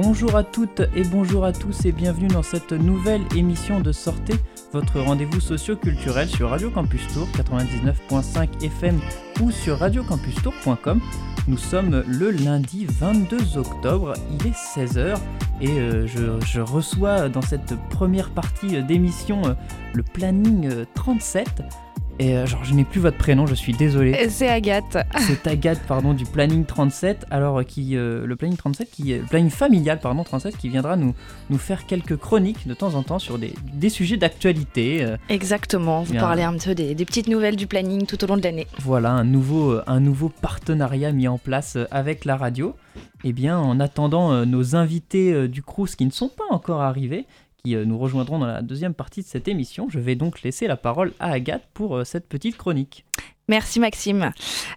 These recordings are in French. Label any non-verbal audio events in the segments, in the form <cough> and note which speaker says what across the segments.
Speaker 1: Bonjour à toutes et bonjour à tous et bienvenue dans cette nouvelle émission de Sortez, votre rendez-vous socio-culturel sur Radio Campus Tour 99.5 FM ou sur radiocampustour.com. Nous sommes le lundi 22 octobre, il est 16h et euh, je, reçois dans cette première partie d'émission euh, le planning euh, 37. Et euh, genre, je n'ai plus votre prénom, je suis désolé.
Speaker 2: C'est Agathe.
Speaker 1: C'est Agathe, pardon, du planning 37. Alors, euh, qui, euh, le planning 37, qui, le planning familial, pardon, 37, qui viendra nous, nous faire quelques chroniques de temps en temps sur des, des sujets d'actualité. euh,
Speaker 2: Exactement, vous parlez un peu des, des petites nouvelles du planning tout au long de l'année.
Speaker 1: voilà, un nouveau, un nouveau partenariat mis en place avec la radio. Et bien, en attendant nos invités du Crous qui ne sont pas encore arrivés, euh, nous rejoindront dans la deuxième partie de cette émission, je vais donc laisser la parole à Agathe pour euh, cette petite chronique.
Speaker 2: Merci Maxime.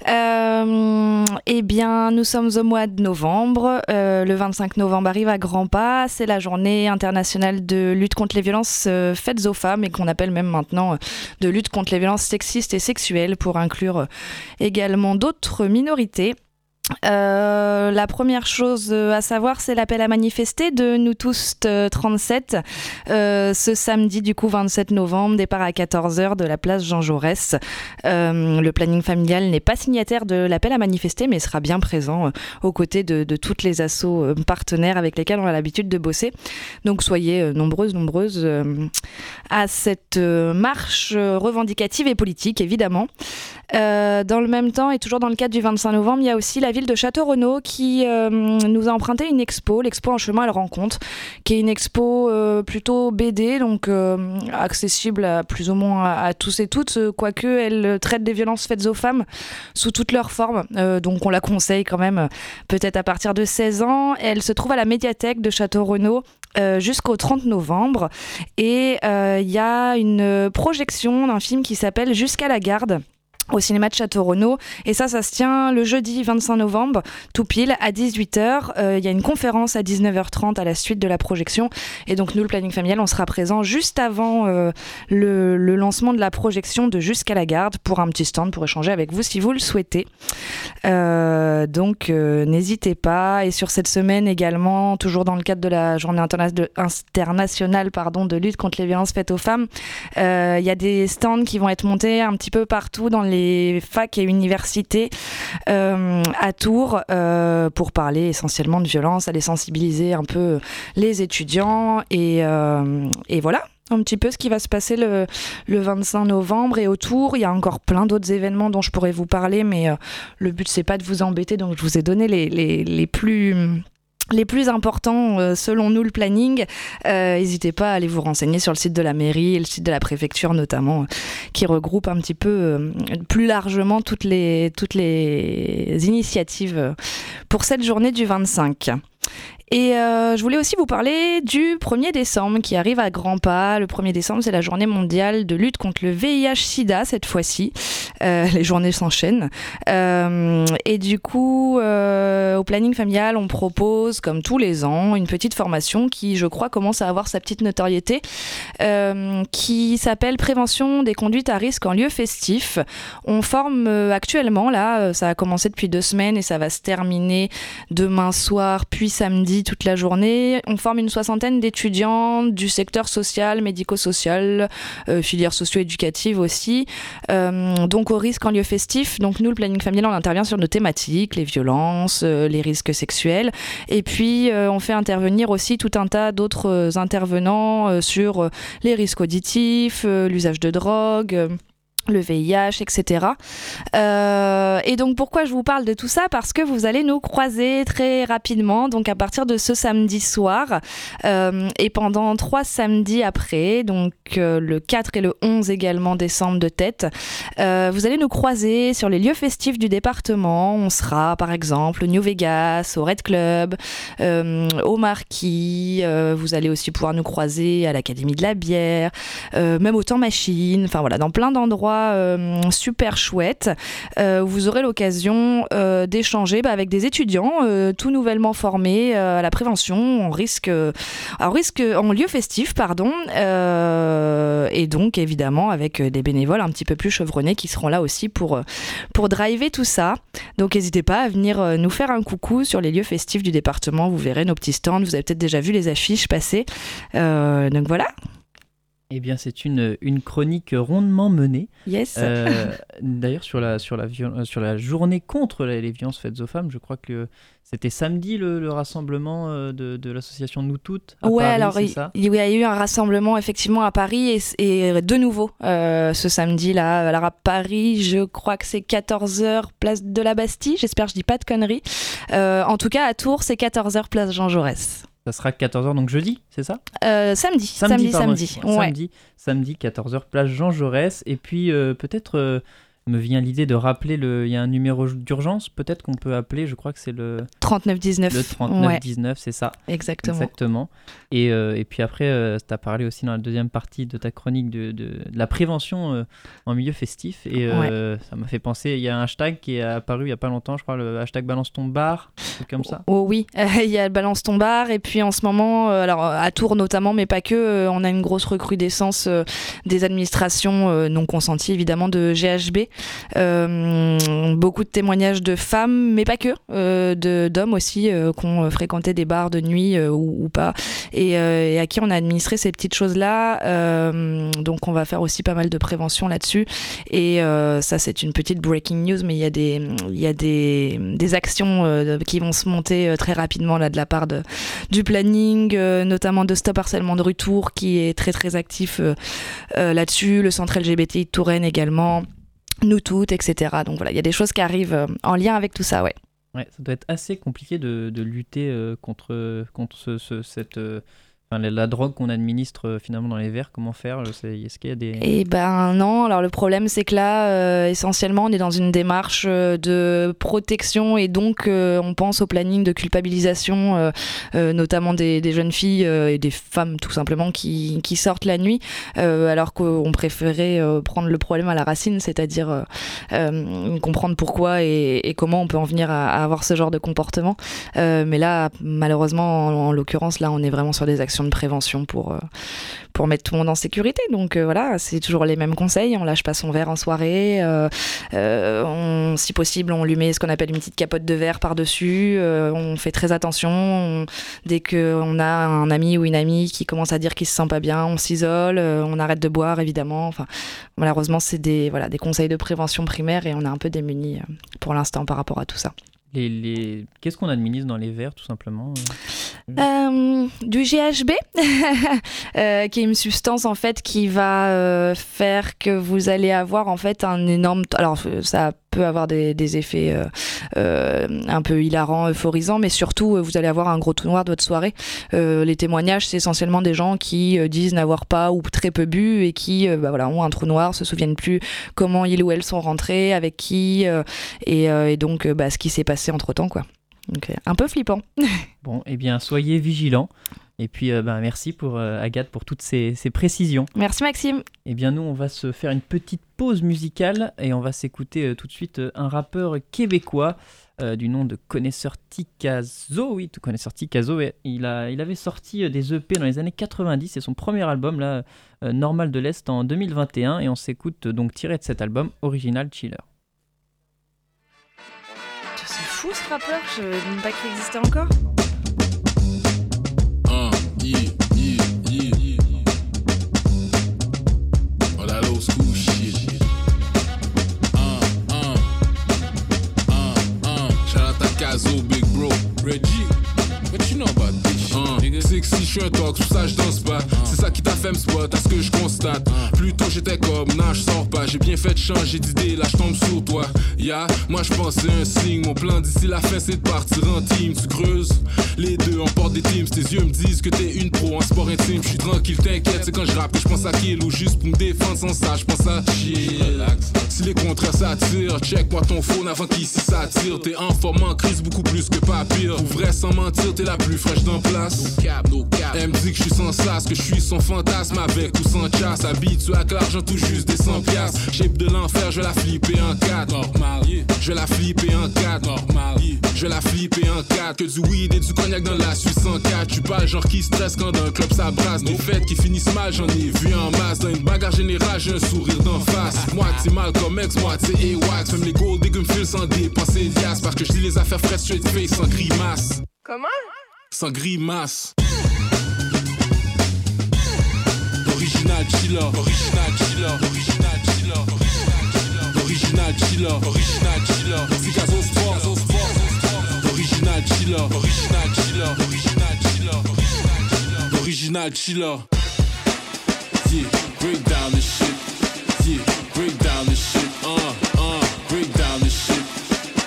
Speaker 2: Euh, eh bien, nous sommes au mois de novembre. Le 25 novembre arrive à grands pas. C'est la journée internationale de lutte contre les violences faites aux femmes et qu'on appelle même maintenant de lutte contre les violences sexistes et sexuelles pour inclure également d'autres minorités. Euh, la première chose euh, à savoir, c'est l'appel à manifester de Nous tous euh, 37 euh, ce samedi du coup 27 novembre, départ à 14h de la place Jean Jaurès. Euh, le planning familial n'est pas signataire de l'appel à manifester, mais sera bien présent euh, aux côtés de, toutes les assos euh, partenaires avec lesquels on a l'habitude de bosser. Donc soyez euh, nombreuses, nombreuses euh, à cette euh, marche euh, revendicative et politique, évidemment. Euh, dans le même temps, et toujours dans le cadre du 25 novembre, il y a aussi la ville de Château-Renaud qui euh, nous a emprunté une expo, l'expo En chemin à la rencontre, qui est une expo euh, plutôt BD, donc accessible à plus ou moins à, à tous et toutes, quoique elle traite des violences faites aux femmes sous toutes leurs formes. Donc on la conseille quand même, peut-être à partir de 16 ans. Elle se trouve à la médiathèque de Château-Renaud. jusqu'au 30 novembre et il y a une projection d'un film qui s'appelle Jusqu'à la garde au cinéma de Château-Renaud. Et ça, ça se tient le jeudi 25 novembre, tout pile, à 18h. Euh, Il y a une conférence à 19h30 à la suite de la projection. Et donc, nous, le planning familial, on sera présent juste avant euh, le, lancement de la projection de Jusqu'à la garde pour un petit stand pour échanger avec vous si vous le souhaitez. Euh, donc, n'hésitez pas. Et sur cette semaine également, toujours dans le cadre de la journée internationale pardon, de lutte contre les violences faites aux femmes, il y a des stands qui vont être montés un petit peu partout dans les facs et universités euh, à Tours euh, pour parler essentiellement de violence, aller sensibiliser un peu les étudiants et, euh, voilà un petit peu ce qui va se passer le, le 25 novembre et autour. Il y a encore plein d'autres événements dont je pourrais vous parler, mais le but c'est pas de vous embêter, donc je vous ai donné les plus les plus importants euh, selon nous le planning. Euh, N'hésitez pas à aller vous renseigner sur le site de la mairie et le site de la préfecture notamment, euh, qui regroupe un petit peu plus largement toutes les, initiatives pour cette journée du 25. Et euh, je voulais aussi vous parler du 1er décembre qui arrive à grands pas. Le 1er décembre, c'est la journée mondiale de lutte contre le VIH-Sida cette fois-ci. Euh, <laughs> les journées s'enchaînent. Euh, et du coup, euh, au planning familial, on propose, comme tous les ans, une petite formation qui, je crois, commence à avoir sa petite notoriété, euh, qui s'appelle Prévention des conduites à risque en lieu festif. On forme euh, actuellement, là, ça a commencé depuis deux semaines et ça va se terminer demain soir, puis samedi toute la journée. On forme une soixantaine d'étudiants du secteur social, médico-social, euh, filière socio-éducative aussi. Euh, donc au risque en lieu festif. Donc nous, le planning familial, on intervient sur nos thématiques, les violences, euh, les risques sexuels. Et puis on fait intervenir aussi tout un tas d'autres intervenants sur les risques auditifs, l'usage de drogue. Le VIH, etc. Euh, et donc pourquoi je vous parle de tout ça? Parce que vous allez nous croiser très rapidement, donc à partir de ce samedi soir euh, et pendant trois samedis après, donc euh, le 4 et le 11 également décembre de tête, vous allez nous croiser sur les lieux festifs du département. On sera par exemple au New Vegas, au Red Club, au Marquis. Vous allez aussi pouvoir nous croiser à l'Académie de la bière, même au Temps Machine. Enfin voilà, dans plein d'endroits endroit super chouette où vous aurez l'occasion d'échanger bah, avec des étudiants tout nouvellement formés à la prévention en risque, en risque en lieu festif, pardon, et donc évidemment avec des bénévoles un petit peu plus chevronnés qui seront là aussi pour, pour driver tout ça. Donc n'hésitez pas à venir nous faire un coucou sur les lieux festifs du département. Vous verrez nos petits stands. Vous avez peut-être déjà vu les affiches passer. Euh, donc voilà.
Speaker 1: Eh bien, c'est une, une chronique rondement menée.
Speaker 2: Yes.
Speaker 1: Euh, <laughs> d'ailleurs, sur la, sur, la euh, sur la journée contre les, violences faites aux femmes, je crois que c'était samedi le, rassemblement de, de l'association Nous Toutes. À
Speaker 2: ouais,
Speaker 1: Paris,
Speaker 2: alors il,
Speaker 1: ça?
Speaker 2: il, y a eu un rassemblement effectivement à Paris et, de nouveau ce samedi-là. Alors à Paris, je crois que c'est 14h, place de la Bastille. J'espère que je dis pas de conneries. en tout cas, à Tours, c'est 14h, place Jean Jaurès.
Speaker 1: Ça sera 14h, donc jeudi, c'est ça?
Speaker 2: Euh, Samedi, samedi, samedi.
Speaker 1: Samedi, samedi, 14h, plage Jean Jaurès. Et puis euh, peut-être euh, me vient l'idée de rappeler le. Il y a un numéro d'urgence, peut-être qu'on peut appeler, je crois que c'est le.
Speaker 2: 3919.
Speaker 1: Le 3919, c'est ça.
Speaker 2: Exactement.
Speaker 1: Exactement. Et, euh, et puis après, euh, tu as parlé aussi dans la deuxième partie de ta chronique de, de, la prévention euh, en milieu festif. Et ça m'a fait penser, il y a un hashtag qui est apparu il n'y a pas longtemps, je crois, le hashtag balance ton bar, comme ça.
Speaker 2: Oh, oui, <laughs> il y a balance ton bar. Et puis en ce moment, alors à Tours notamment, mais pas que, on a une grosse recrudescence des administrations non consenties, évidemment, de GHB. Euh, beaucoup de témoignages de femmes, mais pas que, euh, d'hommes aussi euh, qui ont fréquenté des bars de nuit ou, pas, et, à qui on a administré ces petites choses-là. donc on va faire aussi pas mal de prévention là-dessus. Et ça, c'est une petite breaking news, mais il y a des, y a des, des actions qui vont se monter très rapidement là de la part de, du planning, notamment de Stop Harcèlement de Retour, qui est très très actif là-dessus, le centre LGBTI de Touraine également nous toutes, etc. Donc voilà, il y a des choses qui arrivent euh, en lien avec tout ça, ouais.
Speaker 1: Ouais, ça doit être assez compliqué de, de lutter euh, contre, contre ce, cette, euh, la, drogue qu'on administre euh, finalement dans les verres, comment faire Est-ce qu'il y a des...
Speaker 2: Eh ben non, alors le problème c'est que là, euh, essentiellement, on est dans une démarche euh, de protection et donc on pense au planning de culpabilisation, notamment des, jeunes filles et des femmes tout simplement qui, qui sortent la nuit, alors qu'on préférait prendre le problème à la racine, c'est-à-dire comprendre pourquoi et, comment on peut en venir à, avoir ce genre de comportement. mais là, malheureusement, en l'occurrence, là, on est vraiment sur des actions de prévention pour, euh, pour mettre tout le monde en sécurité. Donc euh, voilà, c'est toujours les mêmes conseils. On lâche pas son verre en soirée. Euh, on, si possible, on lui met ce qu'on appelle une petite capote de verre par-dessus. on fait très attention. dès qu'on a un ami ou une amie qui commence à dire qu'il se sent pas bien, on s'isole, on arrête de boire évidemment. Enfin, malheureusement, c'est des, voilà, des conseils de prévention primaire et on est un peu démunis pour l'instant par rapport à tout ça.
Speaker 1: Les, les... Qu'est-ce qu'on administre dans les verres, tout simplement
Speaker 2: euh, Du GHB, <laughs> euh, qui est une substance en fait qui va euh, faire que vous allez avoir en fait un énorme. Alors ça peut avoir des, effets un peu hilarants, euphorisants, mais surtout vous allez avoir un gros trou noir de votre soirée. les témoignages, c'est essentiellement des gens qui disent n'avoir pas ou très peu bu et qui bah, voilà, ont un trou noir, se souviennent plus comment ils ou elles sont rentrés, avec qui, et, donc bah, ce qui s'est passé entre temps, quoi. Donc, euh, un peu flippant. <laughs>
Speaker 1: bon, eh bien, soyez vigilants. Et puis, euh, ben, merci pour euh, Agathe pour toutes ces, précisions.
Speaker 2: Merci Maxime.
Speaker 1: Eh bien, nous, on va se faire une petite pause musicale et on va s'écouter tout de suite un rappeur québécois du nom de Connaisseur Tikazo. Oui, Connaisseur Tikazo. il, a, il avait sorti des EP dans les années 90. C'est son premier album, là, Normal de l'Est, en 2021. Et on s'écoute donc tiré de cet album, Original Chiller
Speaker 2: fou ce rappeur, je ne savais pas qu'il existait encore. Je suis un talk, ça je danse pas. C'est ça qui t'a fait me spot, à ce que je constate. Plutôt j'étais comme, non, je sors pas. J'ai bien fait de changer d'idée, là je tombe sur toi. Ya, moi je pensais un signe. Mon plan d'ici la fin c'est de partir en team. Tu creuses, les deux on porte des teams. Tes yeux me disent que t'es une pro en sport intime. Je suis tranquille, t'inquiète, c'est quand je rappe que je pense à kill ou juste pour me défendre sans ça. Je pense à chill. Si les contraires s'attirent, check-moi ton phone avant qu'ici s'attire. T'es en forme en crise beaucoup plus que pas pire. Pour vrai sans mentir, t'es la plus fraîche d'un place. No cap, no cap
Speaker 3: Elle me dit que je suis sans sas, que je suis son fantasme avec ou sans chasse. Habitué avec l'argent tout juste des 100 piastres. Shape de l'enfer, je la flipper en 4. Normal, Je la flipper en 4. Normal, Je la flipper en 4. Que du weed et du cognac dans la Suisse en 4. Tu pas genre qui stresse quand dans le club ça brasse. Des fêtes qui finissent mal, j'en ai vu en masse. Dans une bagarre générale, j'ai un sourire d'en face. Moitié mal comme ex, moitié A-Wax. Même les gold digger me sans dépenser dias. Parce que je dis les affaires fraîches straight face sans grimace.
Speaker 4: Comment?
Speaker 3: Sans grimace. Original chiller, original chiller, original chiller, original chiller, original chiller, Picasso sport, original chiller, original chiller, original chiller, original chiller. Yeah, break down this shit. Yeah, break down this shit. Uh, uh, break down this shit.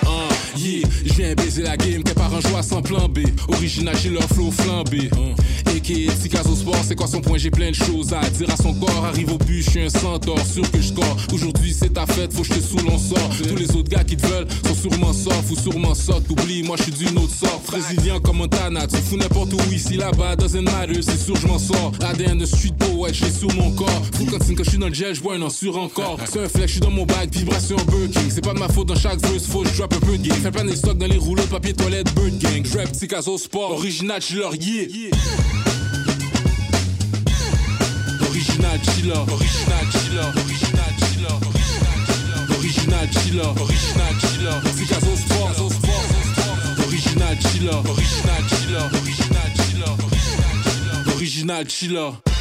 Speaker 3: Uh, yeah, je viens baiser la game, par un joie sans plan B. Original chiller, flow flambé. Uh. Qui est au sport, c'est quoi son point? J'ai plein de choses à dire à son corps. Arrive au but, je suis un centaure, sûr que je score. Aujourd'hui c'est ta fête, faut que je te saoule, on sort. Tous les autres gars qui te veulent sont sûrement soft ou sûrement soft. Oublie, moi je suis d'une autre sorte. Brésilien comme Montana, tu fous n'importe où ici là-bas, doesn't matter, c'est sûr je m'en sors. ADN de street poet, j'ai sur mon corps. Fou quand quand je suis dans le gel, je vois un sur encore. C'est un flex, je suis dans mon bag, vibration Burger C'est pas de ma faute dans chaque verse, faut je drop un peu de game. Fais plein des stocks dans les rouleaux papier toilette, Bird Gang. Rap, Picasso Sport, original, je leur yeah. Original chiller, original chiller, original chiller, original chiller, original chiller, Picasso sport, original chiller, original chiller, original chiller, original chiller.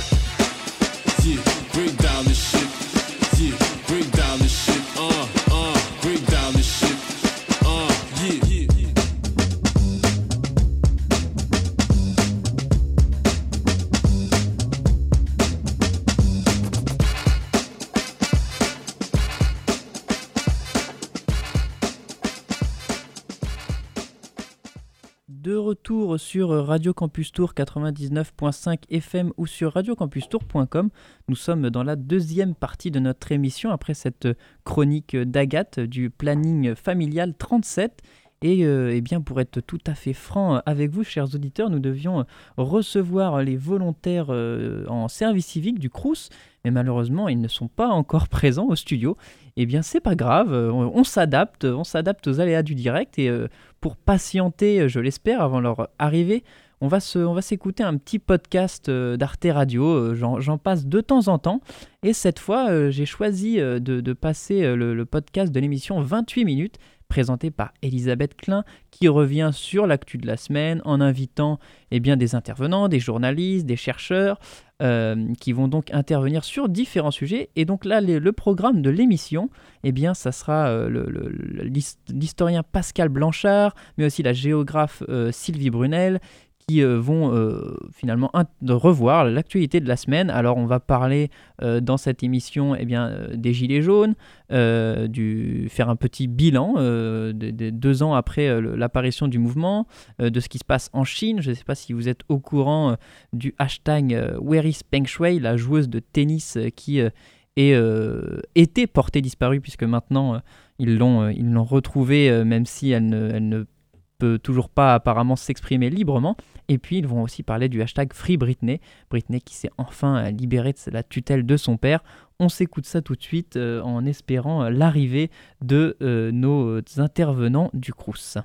Speaker 1: Radio Campus Tour 99.5 FM ou sur radiocampustour.com. Nous sommes dans la deuxième partie de notre émission après cette chronique d'Agathe du planning familial 37. Et euh, eh bien, pour être tout à fait franc avec vous, chers auditeurs, nous devions recevoir les volontaires euh, en service civique du CRUS, mais malheureusement, ils ne sont pas encore <laughs> présents au studio. Eh bien, c'est pas grave, euh, on, s'adapte, on s'adapte aux aléas du direct et euh, pour patienter, je l'espère, avant leur arrivée, on va, s'écouter un petit podcast euh, d'Arte Radio, euh, j'en, passe de temps en temps, et cette fois euh, j'ai choisi euh, de, passer euh, le podcast de l'émission 28 minutes, présenté par Elisabeth Klein, qui revient sur l'actu de la semaine en invitant eh bien, des intervenants, des journalistes, des chercheurs, euh, qui vont donc intervenir sur différents sujets. Et donc là, le programme de l'émission, eh bien, ça sera euh, l'historien Pascal Blanchard, mais aussi la géographe euh, Sylvie Brunel, qui euh, vont euh, finalement revoir l'actualité de la semaine. Alors on va parler euh, dans cette émission eh bien, des Gilets jaunes, du, faire un petit bilan de, de deux ans après l'apparition du mouvement, de ce qui se passe en Chine. Je ne sais pas si vous êtes au courant du hashtag Where is Peng Shui, la joueuse de tennis qui était portée disparue puisque maintenant ils l'ont retrouvée même si elle ne peut toujours pas apparemment s'exprimer librement. Et puis ils vont aussi parler du hashtag Free Britney, Britney qui s'est enfin euh, libérée de la tutelle de son père. On s'écoute ça tout de suite euh, en espérant euh, l'arrivée de nos intervenants du Crous.